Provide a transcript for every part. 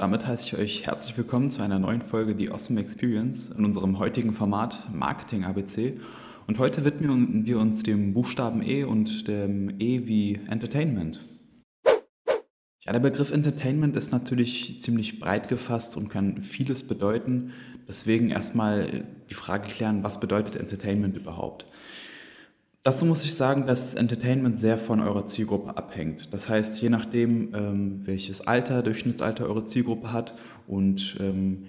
damit heiße ich euch herzlich willkommen zu einer neuen Folge The Awesome Experience in unserem heutigen Format Marketing ABC. Und heute widmen wir uns dem Buchstaben E und dem E wie Entertainment. Ja, der Begriff Entertainment ist natürlich ziemlich breit gefasst und kann vieles bedeuten. Deswegen erstmal die Frage klären, was bedeutet Entertainment überhaupt? Dazu muss ich sagen, dass Entertainment sehr von eurer Zielgruppe abhängt. Das heißt, je nachdem, ähm, welches Alter, Durchschnittsalter eure Zielgruppe hat und ähm,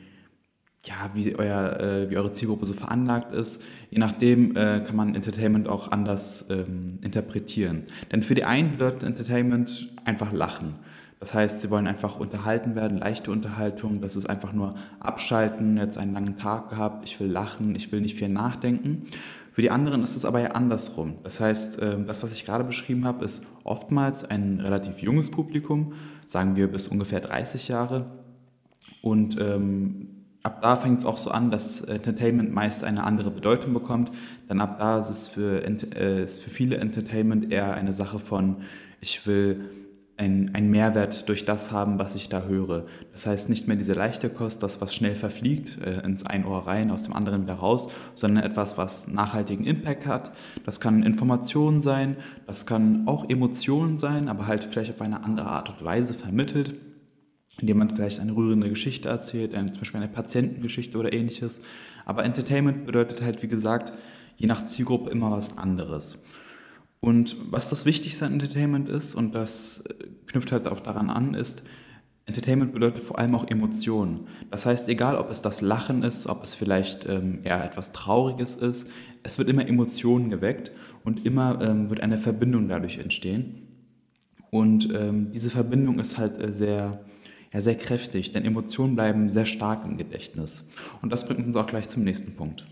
ja, wie, euer, äh, wie eure Zielgruppe so veranlagt ist, je nachdem äh, kann man Entertainment auch anders ähm, interpretieren. Denn für die einen bedeutet Entertainment einfach Lachen. Das heißt, sie wollen einfach unterhalten werden, leichte Unterhaltung, das ist einfach nur abschalten, jetzt einen langen Tag gehabt, ich will lachen, ich will nicht viel nachdenken. Für die anderen ist es aber ja andersrum. Das heißt, ähm, das, was ich gerade beschrieben habe, ist oftmals ein relativ junges Publikum, sagen wir bis ungefähr 30 Jahre. Und ähm, ab da fängt es auch so an, dass Entertainment meist eine andere Bedeutung bekommt. Denn ab da ist es für, äh, ist für viele Entertainment eher eine Sache von, ich will einen Mehrwert durch das haben, was ich da höre. Das heißt nicht mehr diese leichte Kost, das, was schnell verfliegt, äh, ins ein Ohr rein, aus dem anderen wieder raus, sondern etwas, was nachhaltigen Impact hat. Das kann Informationen sein, das kann auch Emotionen sein, aber halt vielleicht auf eine andere Art und Weise vermittelt, indem man vielleicht eine rührende Geschichte erzählt, eine, zum Beispiel eine Patientengeschichte oder ähnliches. Aber Entertainment bedeutet halt, wie gesagt, je nach Zielgruppe immer was anderes. Und was das Wichtigste an Entertainment ist, und das äh, knüpft halt auch daran an, ist, Entertainment bedeutet vor allem auch Emotionen. Das heißt, egal ob es das Lachen ist, ob es vielleicht ähm, eher etwas Trauriges ist, es wird immer Emotionen geweckt und immer ähm, wird eine Verbindung dadurch entstehen. Und ähm, diese Verbindung ist halt äh, sehr, ja, sehr kräftig, denn Emotionen bleiben sehr stark im Gedächtnis. Und das bringt uns auch gleich zum nächsten Punkt.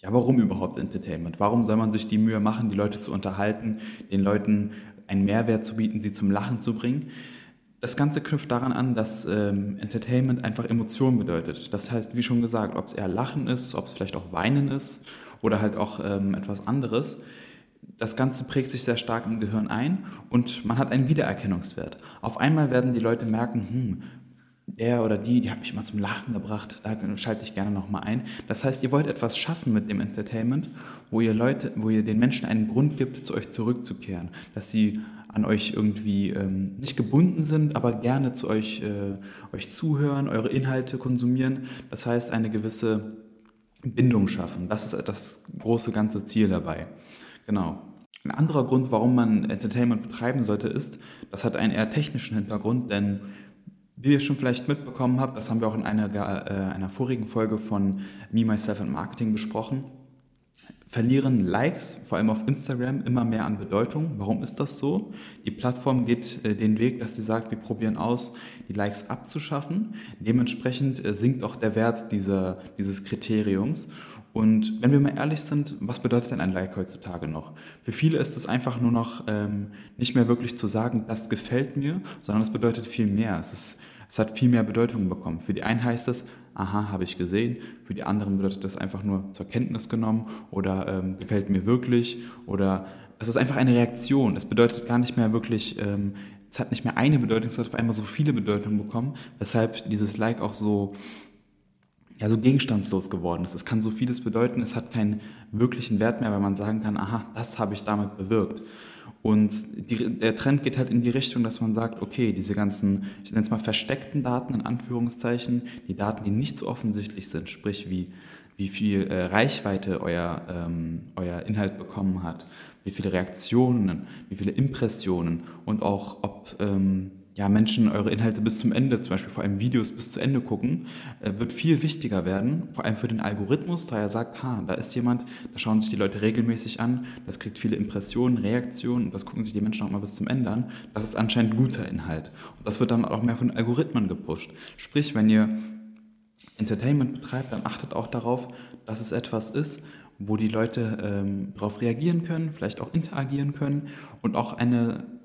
Ja, warum überhaupt Entertainment? Warum soll man sich die Mühe machen, die Leute zu unterhalten, den Leuten einen Mehrwert zu bieten, sie zum Lachen zu bringen? Das Ganze knüpft daran an, dass ähm, Entertainment einfach Emotionen bedeutet. Das heißt, wie schon gesagt, ob es eher Lachen ist, ob es vielleicht auch Weinen ist oder halt auch ähm, etwas anderes. Das Ganze prägt sich sehr stark im Gehirn ein und man hat einen Wiedererkennungswert. Auf einmal werden die Leute merken, hm, der oder die, die hat mich immer zum Lachen gebracht, da schalte ich gerne nochmal ein. Das heißt, ihr wollt etwas schaffen mit dem Entertainment, wo ihr Leute, wo ihr den Menschen einen Grund gibt, zu euch zurückzukehren, dass sie an euch irgendwie ähm, nicht gebunden sind, aber gerne zu euch, äh, euch zuhören, eure Inhalte konsumieren. Das heißt, eine gewisse Bindung schaffen. Das ist das große ganze Ziel dabei. Genau. Ein anderer Grund, warum man Entertainment betreiben sollte, ist, das hat einen eher technischen Hintergrund, denn wie ihr schon vielleicht mitbekommen habt, das haben wir auch in einer, äh, einer vorigen Folge von Me, Myself and Marketing besprochen, verlieren Likes, vor allem auf Instagram, immer mehr an Bedeutung. Warum ist das so? Die Plattform geht äh, den Weg, dass sie sagt, wir probieren aus, die Likes abzuschaffen. Dementsprechend äh, sinkt auch der Wert dieser, dieses Kriteriums. Und wenn wir mal ehrlich sind, was bedeutet denn ein Like heutzutage noch? Für viele ist es einfach nur noch ähm, nicht mehr wirklich zu sagen, das gefällt mir, sondern es bedeutet viel mehr. Es, ist, es hat viel mehr Bedeutung bekommen. Für die einen heißt es, aha, habe ich gesehen. Für die anderen bedeutet das einfach nur zur Kenntnis genommen oder ähm, gefällt mir wirklich oder es ist einfach eine Reaktion. Es bedeutet gar nicht mehr wirklich, ähm, es hat nicht mehr eine Bedeutung, es hat auf einmal so viele Bedeutungen bekommen, weshalb dieses Like auch so ja, so gegenstandslos geworden ist. Es kann so vieles bedeuten, es hat keinen wirklichen Wert mehr, weil man sagen kann, aha, das habe ich damit bewirkt. Und die, der Trend geht halt in die Richtung, dass man sagt, okay, diese ganzen, ich nenne es mal versteckten Daten in Anführungszeichen, die Daten, die nicht so offensichtlich sind, sprich wie, wie viel äh, Reichweite euer, ähm, euer Inhalt bekommen hat, wie viele Reaktionen, wie viele Impressionen und auch ob ähm, ja, Menschen eure Inhalte bis zum Ende, zum Beispiel vor allem Videos bis zu Ende gucken, äh, wird viel wichtiger werden, vor allem für den Algorithmus, da er sagt, ha, da ist jemand, da schauen sich die Leute regelmäßig an, das kriegt viele Impressionen, Reaktionen und das gucken sich die Menschen auch mal bis zum Ende an. Das ist anscheinend guter Inhalt. Und das wird dann auch mehr von Algorithmen gepusht. Sprich, wenn ihr Entertainment betreibt, dann achtet auch darauf, dass es etwas ist, wo die Leute ähm, darauf reagieren können, vielleicht auch interagieren können und auch eine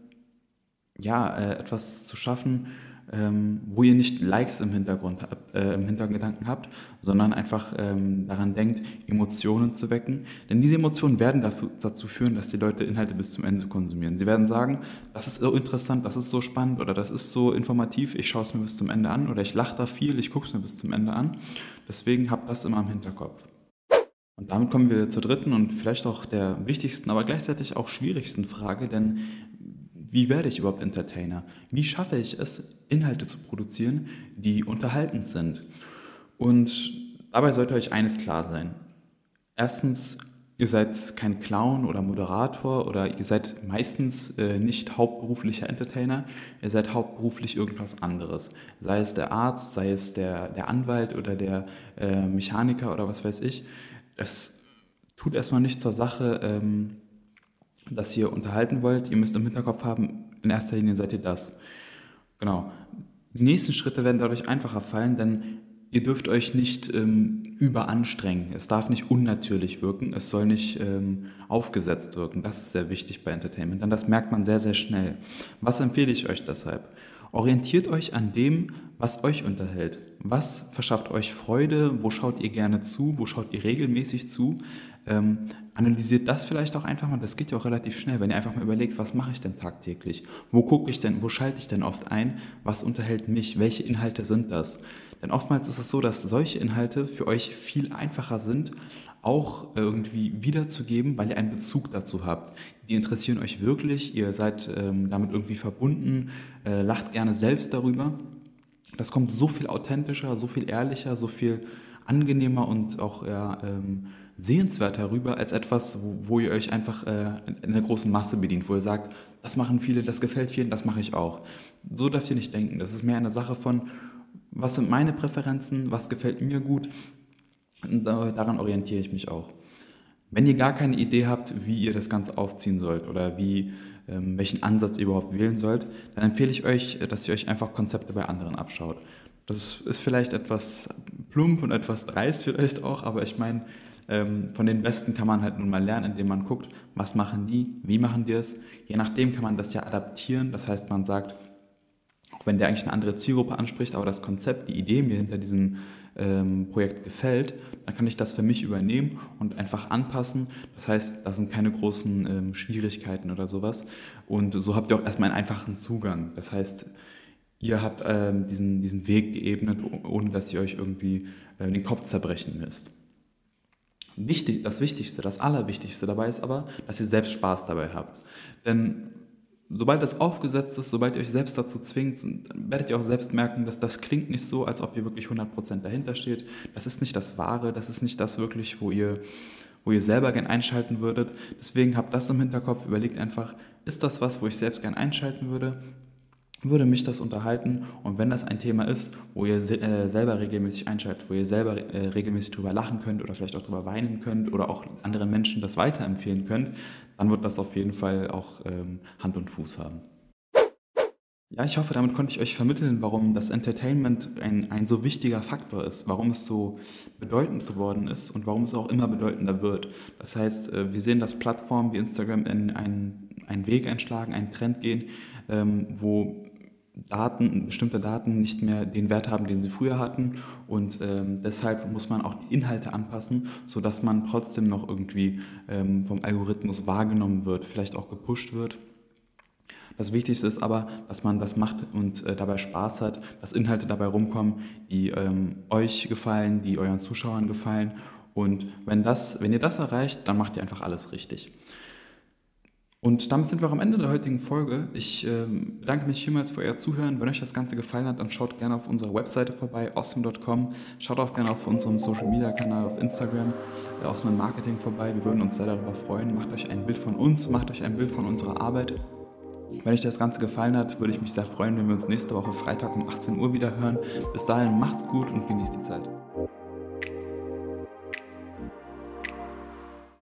ja, äh, etwas zu schaffen, ähm, wo ihr nicht Likes im Hintergrund äh, im Hintergedanken habt, sondern einfach ähm, daran denkt, Emotionen zu wecken. Denn diese Emotionen werden dafür, dazu führen, dass die Leute Inhalte bis zum Ende konsumieren. Sie werden sagen, das ist so interessant, das ist so spannend oder das ist so informativ, ich schaue es mir bis zum Ende an oder ich lache da viel, ich gucke es mir bis zum Ende an. Deswegen habt das immer im Hinterkopf. Und damit kommen wir zur dritten und vielleicht auch der wichtigsten, aber gleichzeitig auch schwierigsten Frage, denn wie werde ich überhaupt Entertainer? Wie schaffe ich es, Inhalte zu produzieren, die unterhaltend sind? Und dabei sollte euch eines klar sein. Erstens, ihr seid kein Clown oder Moderator oder ihr seid meistens äh, nicht hauptberuflicher Entertainer, ihr seid hauptberuflich irgendwas anderes. Sei es der Arzt, sei es der, der Anwalt oder der äh, Mechaniker oder was weiß ich. Es tut erstmal nicht zur Sache, ähm, dass ihr unterhalten wollt. Ihr müsst im Hinterkopf haben, in erster Linie seid ihr das. Genau. Die nächsten Schritte werden dadurch einfacher fallen, denn ihr dürft euch nicht ähm, überanstrengen. Es darf nicht unnatürlich wirken, es soll nicht ähm, aufgesetzt wirken. Das ist sehr wichtig bei Entertainment, denn das merkt man sehr, sehr schnell. Was empfehle ich euch deshalb? Orientiert euch an dem, was euch unterhält. Was verschafft euch Freude? Wo schaut ihr gerne zu? Wo schaut ihr regelmäßig zu? Ähm, analysiert das vielleicht auch einfach mal, das geht ja auch relativ schnell, wenn ihr einfach mal überlegt, was mache ich denn tagtäglich? Wo gucke ich denn, wo schalte ich denn oft ein? Was unterhält mich? Welche Inhalte sind das? Denn oftmals ist es so, dass solche Inhalte für euch viel einfacher sind, auch irgendwie wiederzugeben, weil ihr einen Bezug dazu habt. Die interessieren euch wirklich, ihr seid ähm, damit irgendwie verbunden, äh, lacht gerne selbst darüber. Das kommt so viel authentischer, so viel ehrlicher, so viel angenehmer und auch ja, ähm, sehenswerter rüber als etwas, wo, wo ihr euch einfach äh, in der großen Masse bedient, wo ihr sagt, das machen viele, das gefällt vielen, das mache ich auch. So dürft ihr nicht denken. Das ist mehr eine Sache von, was sind meine Präferenzen, was gefällt mir gut und daran orientiere ich mich auch. Wenn ihr gar keine Idee habt, wie ihr das Ganze aufziehen sollt oder wie, ähm, welchen Ansatz ihr überhaupt wählen sollt, dann empfehle ich euch, dass ihr euch einfach Konzepte bei anderen abschaut. Das ist vielleicht etwas plump und etwas dreist vielleicht auch, aber ich meine, ähm, von den Besten kann man halt nun mal lernen, indem man guckt, was machen die, wie machen die es. Je nachdem kann man das ja adaptieren. Das heißt, man sagt, auch wenn der eigentlich eine andere Zielgruppe anspricht, aber das Konzept, die Idee mir hinter diesem ähm, Projekt gefällt, dann kann ich das für mich übernehmen und einfach anpassen. Das heißt, da sind keine großen ähm, Schwierigkeiten oder sowas. Und so habt ihr auch erstmal einen einfachen Zugang. Das heißt, ihr habt ähm, diesen, diesen Weg geebnet, ohne dass ihr euch irgendwie äh, den Kopf zerbrechen müsst. Wichtig, das Wichtigste, das Allerwichtigste dabei ist aber, dass ihr selbst Spaß dabei habt. Denn sobald das aufgesetzt ist, sobald ihr euch selbst dazu zwingt, werdet ihr auch selbst merken, dass das klingt nicht so, als ob ihr wirklich 100% dahinter steht. Das ist nicht das Wahre, das ist nicht das wirklich, wo ihr, wo ihr selber gern einschalten würdet. Deswegen habt das im Hinterkopf, überlegt einfach, ist das was, wo ich selbst gern einschalten würde? Würde mich das unterhalten und wenn das ein Thema ist, wo ihr äh, selber regelmäßig einschaltet, wo ihr selber äh, regelmäßig drüber lachen könnt oder vielleicht auch drüber weinen könnt oder auch anderen Menschen das weiterempfehlen könnt, dann wird das auf jeden Fall auch ähm, Hand und Fuß haben. Ja, ich hoffe, damit konnte ich euch vermitteln, warum das Entertainment ein, ein so wichtiger Faktor ist, warum es so bedeutend geworden ist und warum es auch immer bedeutender wird. Das heißt, äh, wir sehen, dass Plattformen wie Instagram in einen, einen Weg einschlagen, einen Trend gehen, ähm, wo Daten, bestimmte Daten nicht mehr den Wert haben, den sie früher hatten. Und ähm, deshalb muss man auch die Inhalte anpassen, sodass man trotzdem noch irgendwie ähm, vom Algorithmus wahrgenommen wird, vielleicht auch gepusht wird. Das Wichtigste ist aber, dass man das macht und äh, dabei Spaß hat, dass Inhalte dabei rumkommen, die ähm, euch gefallen, die euren Zuschauern gefallen. Und wenn, das, wenn ihr das erreicht, dann macht ihr einfach alles richtig. Und damit sind wir auch am Ende der heutigen Folge. Ich äh, bedanke mich vielmals für euer Zuhören. Wenn euch das Ganze gefallen hat, dann schaut gerne auf unserer Webseite vorbei, awesome.com. Schaut auch gerne auf unserem Social Media Kanal auf Instagram, äh, Awesome Marketing vorbei. Wir würden uns sehr darüber freuen. Macht euch ein Bild von uns, macht euch ein Bild von unserer Arbeit. Wenn euch das Ganze gefallen hat, würde ich mich sehr freuen, wenn wir uns nächste Woche Freitag um 18 Uhr wieder hören. Bis dahin macht's gut und genießt die Zeit.